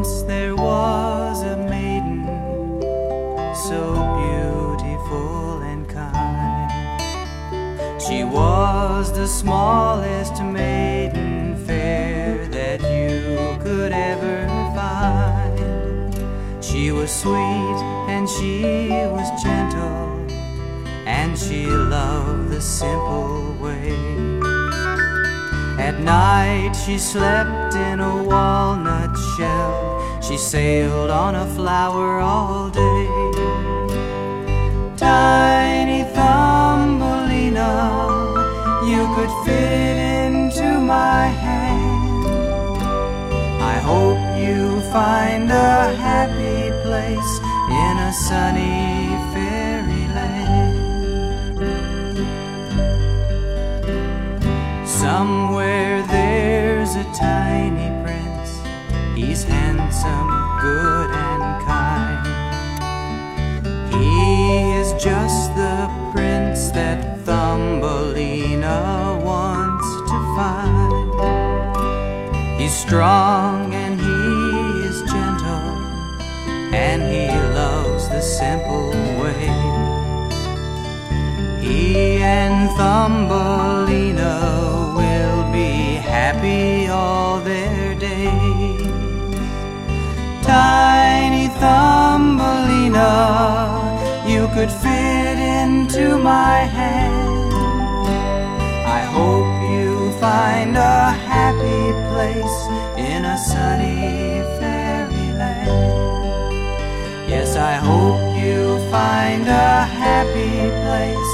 Once there was a maiden so beautiful and kind. She was the smallest maiden fair that you could ever find. She was sweet and she was gentle, and she loved the simple way. At night she slept in a walnut shell. She sailed on a flower all day. Tiny Thumbelina, you could fit into my hand. I hope you find a happy place in a sunny fairyland. Somewhere there's a tiny. He's handsome, good, and kind. He is just the prince that Thumbelina wants to find. He's strong and he is gentle, and he loves the simple way. He and Thumbelina will be happy all their days. Could fit into my hand. I hope you find a happy place in a sunny fairyland. Yes, I hope you find a happy place